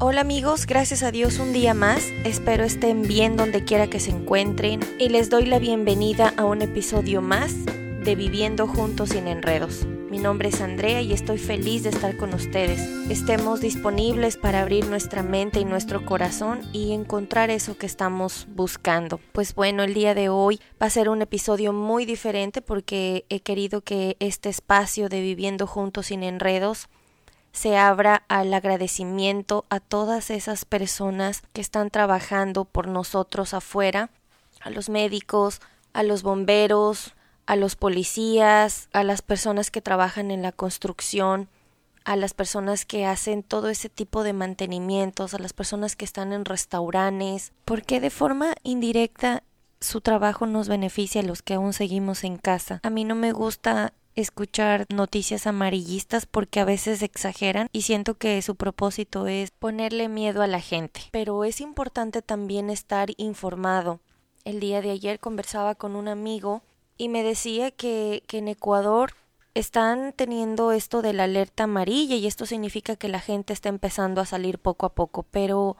Hola amigos, gracias a Dios un día más. Espero estén bien donde quiera que se encuentren y les doy la bienvenida a un episodio más de Viviendo Juntos sin Enredos. Mi nombre es Andrea y estoy feliz de estar con ustedes. Estemos disponibles para abrir nuestra mente y nuestro corazón y encontrar eso que estamos buscando. Pues bueno, el día de hoy va a ser un episodio muy diferente porque he querido que este espacio de Viviendo Juntos sin Enredos se abra al agradecimiento a todas esas personas que están trabajando por nosotros afuera, a los médicos, a los bomberos, a los policías, a las personas que trabajan en la construcción, a las personas que hacen todo ese tipo de mantenimientos, a las personas que están en restaurantes, porque de forma indirecta su trabajo nos beneficia a los que aún seguimos en casa. A mí no me gusta escuchar noticias amarillistas porque a veces exageran y siento que su propósito es ponerle miedo a la gente. Pero es importante también estar informado. El día de ayer conversaba con un amigo y me decía que, que en Ecuador están teniendo esto de la alerta amarilla y esto significa que la gente está empezando a salir poco a poco, pero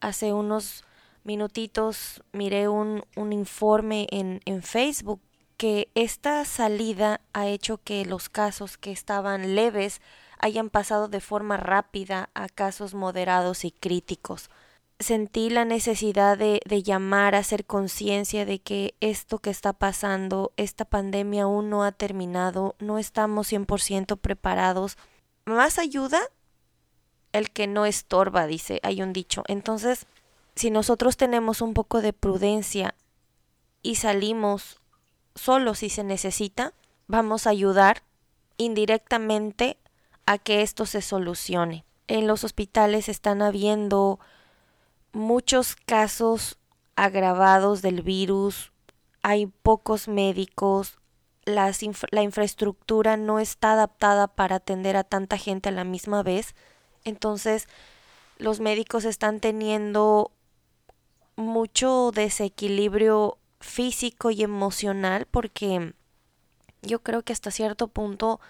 hace unos minutitos miré un, un informe en, en Facebook que esta salida ha hecho que los casos que estaban leves hayan pasado de forma rápida a casos moderados y críticos. Sentí la necesidad de, de llamar a hacer conciencia de que esto que está pasando, esta pandemia aún no ha terminado, no estamos 100% preparados. Más ayuda el que no estorba, dice, hay un dicho. Entonces, si nosotros tenemos un poco de prudencia y salimos solo si se necesita, vamos a ayudar indirectamente a que esto se solucione. En los hospitales están habiendo muchos casos agravados del virus, hay pocos médicos, las la infraestructura no está adaptada para atender a tanta gente a la misma vez, entonces los médicos están teniendo mucho desequilibrio físico y emocional porque yo creo que hasta cierto punto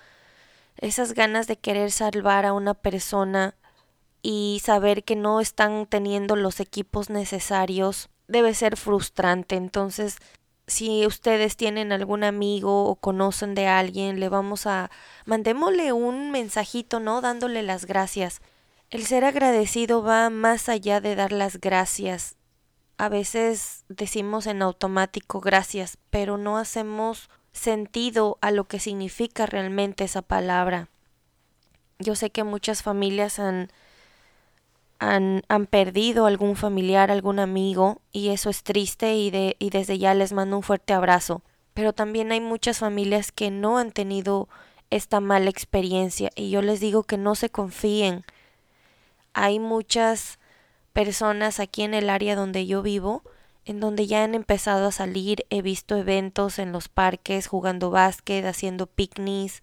esas ganas de querer salvar a una persona y saber que no están teniendo los equipos necesarios debe ser frustrante. Entonces, si ustedes tienen algún amigo o conocen de alguien, le vamos a mandémosle un mensajito, ¿no? Dándole las gracias. El ser agradecido va más allá de dar las gracias a veces decimos en automático gracias, pero no hacemos sentido a lo que significa realmente esa palabra. Yo sé que muchas familias han, han, han, perdido algún familiar, algún amigo, y eso es triste y, de, y desde ya les mando un fuerte abrazo. Pero también hay muchas familias que no han tenido esta mala experiencia y yo les digo que no se confíen. Hay muchas personas aquí en el área donde yo vivo, en donde ya han empezado a salir, he visto eventos en los parques, jugando básquet, haciendo picnics,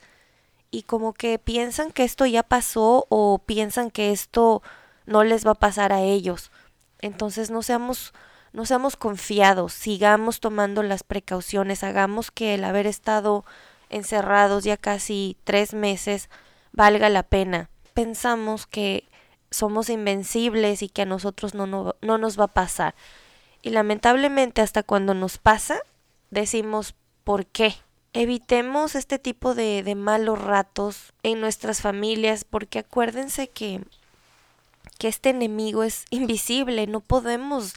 y como que piensan que esto ya pasó o piensan que esto no les va a pasar a ellos. Entonces no seamos, no seamos confiados, sigamos tomando las precauciones, hagamos que el haber estado encerrados ya casi tres meses valga la pena. Pensamos que somos invencibles y que a nosotros no, no, no nos va a pasar. Y lamentablemente hasta cuando nos pasa, decimos ¿por qué? Evitemos este tipo de, de malos ratos en nuestras familias porque acuérdense que, que este enemigo es invisible, no podemos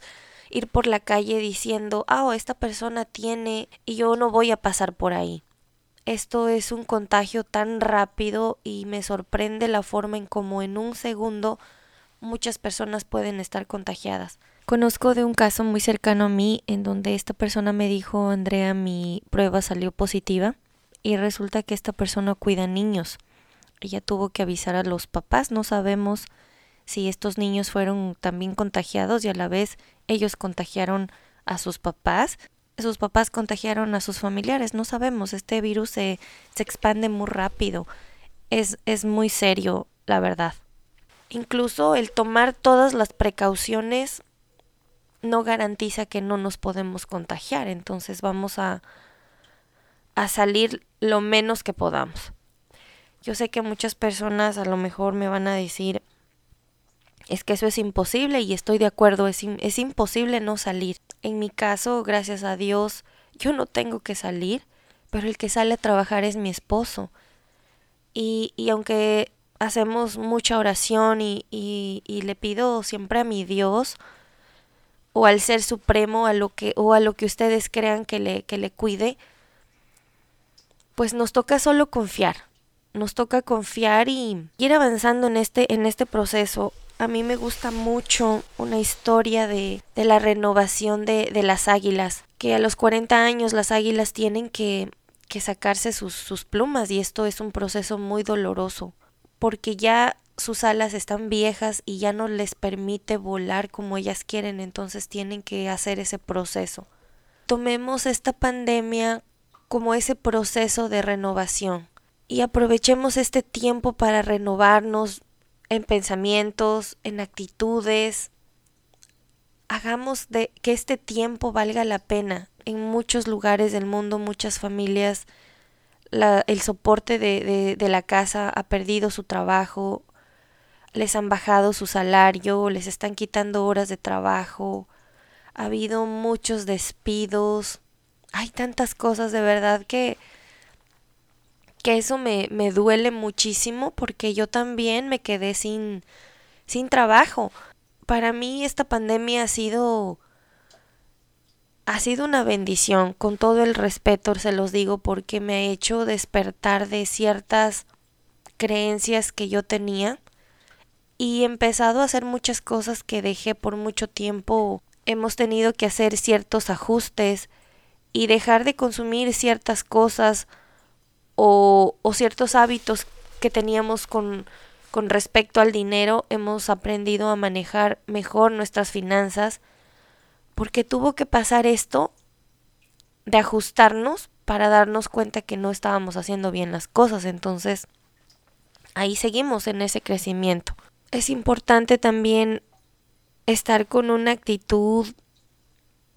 ir por la calle diciendo, ah, oh, esta persona tiene y yo no voy a pasar por ahí. Esto es un contagio tan rápido y me sorprende la forma en cómo en un segundo muchas personas pueden estar contagiadas. Conozco de un caso muy cercano a mí en donde esta persona me dijo, Andrea, mi prueba salió positiva y resulta que esta persona cuida niños. Ella tuvo que avisar a los papás, no sabemos si estos niños fueron también contagiados y a la vez ellos contagiaron a sus papás sus papás contagiaron a sus familiares. No sabemos, este virus se, se expande muy rápido. Es, es muy serio, la verdad. Incluso el tomar todas las precauciones no garantiza que no nos podemos contagiar. Entonces vamos a, a salir lo menos que podamos. Yo sé que muchas personas a lo mejor me van a decir, es que eso es imposible y estoy de acuerdo, es, es imposible no salir. En mi caso, gracias a Dios, yo no tengo que salir, pero el que sale a trabajar es mi esposo. Y, y aunque hacemos mucha oración y, y, y, le pido siempre a mi Dios o al ser supremo a lo que o a lo que ustedes crean que le, que le cuide, pues nos toca solo confiar. Nos toca confiar y ir avanzando en este, en este proceso. A mí me gusta mucho una historia de, de la renovación de, de las águilas, que a los 40 años las águilas tienen que, que sacarse sus, sus plumas y esto es un proceso muy doloroso porque ya sus alas están viejas y ya no les permite volar como ellas quieren, entonces tienen que hacer ese proceso. Tomemos esta pandemia como ese proceso de renovación y aprovechemos este tiempo para renovarnos en pensamientos, en actitudes. Hagamos de que este tiempo valga la pena. En muchos lugares del mundo, muchas familias el soporte de, de, de, la casa ha perdido su trabajo, les han bajado su salario, les están quitando horas de trabajo, ha habido muchos despidos, hay tantas cosas de verdad que que eso me, me duele muchísimo porque yo también me quedé sin, sin trabajo. Para mí esta pandemia ha sido ha sido una bendición, con todo el respeto se los digo, porque me ha hecho despertar de ciertas creencias que yo tenía y he empezado a hacer muchas cosas que dejé por mucho tiempo. Hemos tenido que hacer ciertos ajustes y dejar de consumir ciertas cosas o, o ciertos hábitos que teníamos con, con respecto al dinero. Hemos aprendido a manejar mejor nuestras finanzas porque tuvo que pasar esto de ajustarnos para darnos cuenta que no estábamos haciendo bien las cosas. Entonces, ahí seguimos en ese crecimiento. Es importante también estar con una actitud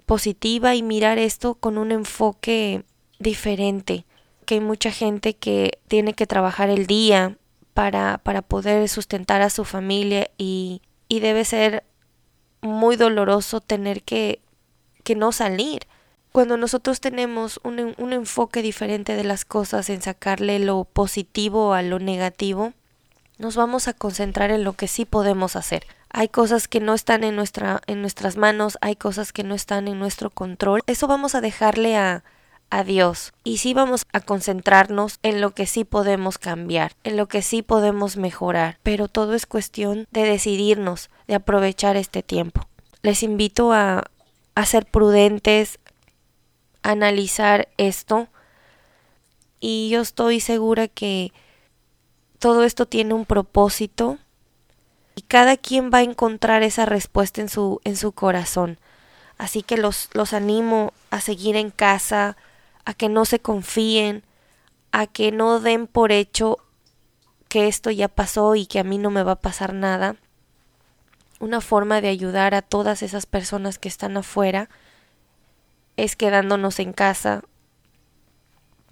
positiva y mirar esto con un enfoque diferente. Que hay mucha gente que tiene que trabajar el día para, para poder sustentar a su familia y, y debe ser muy doloroso tener que, que no salir. Cuando nosotros tenemos un, un enfoque diferente de las cosas, en sacarle lo positivo a lo negativo, nos vamos a concentrar en lo que sí podemos hacer. Hay cosas que no están en, nuestra, en nuestras manos, hay cosas que no están en nuestro control. Eso vamos a dejarle a, a. Y sí vamos a concentrarnos en lo que sí podemos cambiar, en lo que sí podemos mejorar. Pero todo es cuestión de decidirnos, de aprovechar este tiempo. Les invito a, a ser prudentes, a analizar esto. Y yo estoy segura que todo esto tiene un propósito y cada quien va a encontrar esa respuesta en su, en su corazón. Así que los, los animo a seguir en casa, a que no se confíen, a que no den por hecho que esto ya pasó y que a mí no me va a pasar nada. Una forma de ayudar a todas esas personas que están afuera es quedándonos en casa,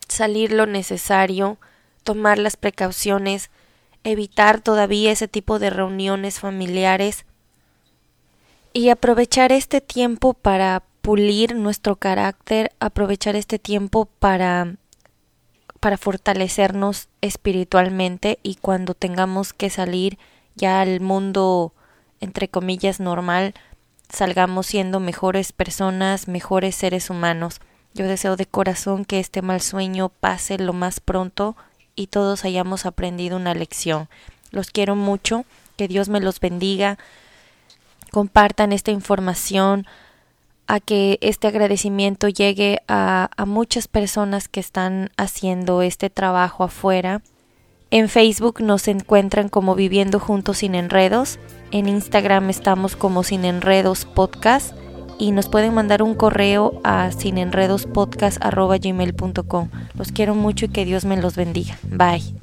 salir lo necesario, tomar las precauciones, evitar todavía ese tipo de reuniones familiares y aprovechar este tiempo para pulir nuestro carácter, aprovechar este tiempo para para fortalecernos espiritualmente y cuando tengamos que salir ya al mundo entre comillas normal, salgamos siendo mejores personas, mejores seres humanos. Yo deseo de corazón que este mal sueño pase lo más pronto y todos hayamos aprendido una lección. Los quiero mucho, que Dios me los bendiga. Compartan esta información, a que este agradecimiento llegue a, muchas personas que están haciendo este trabajo afuera. En Facebook nos encuentran como Viviendo Juntos sin Enredos. En Instagram estamos como Sin Enredos Podcast. Y nos pueden mandar un correo a sinenredospodcast.gmail.com. Los quiero mucho y que Dios me los bendiga. Bye.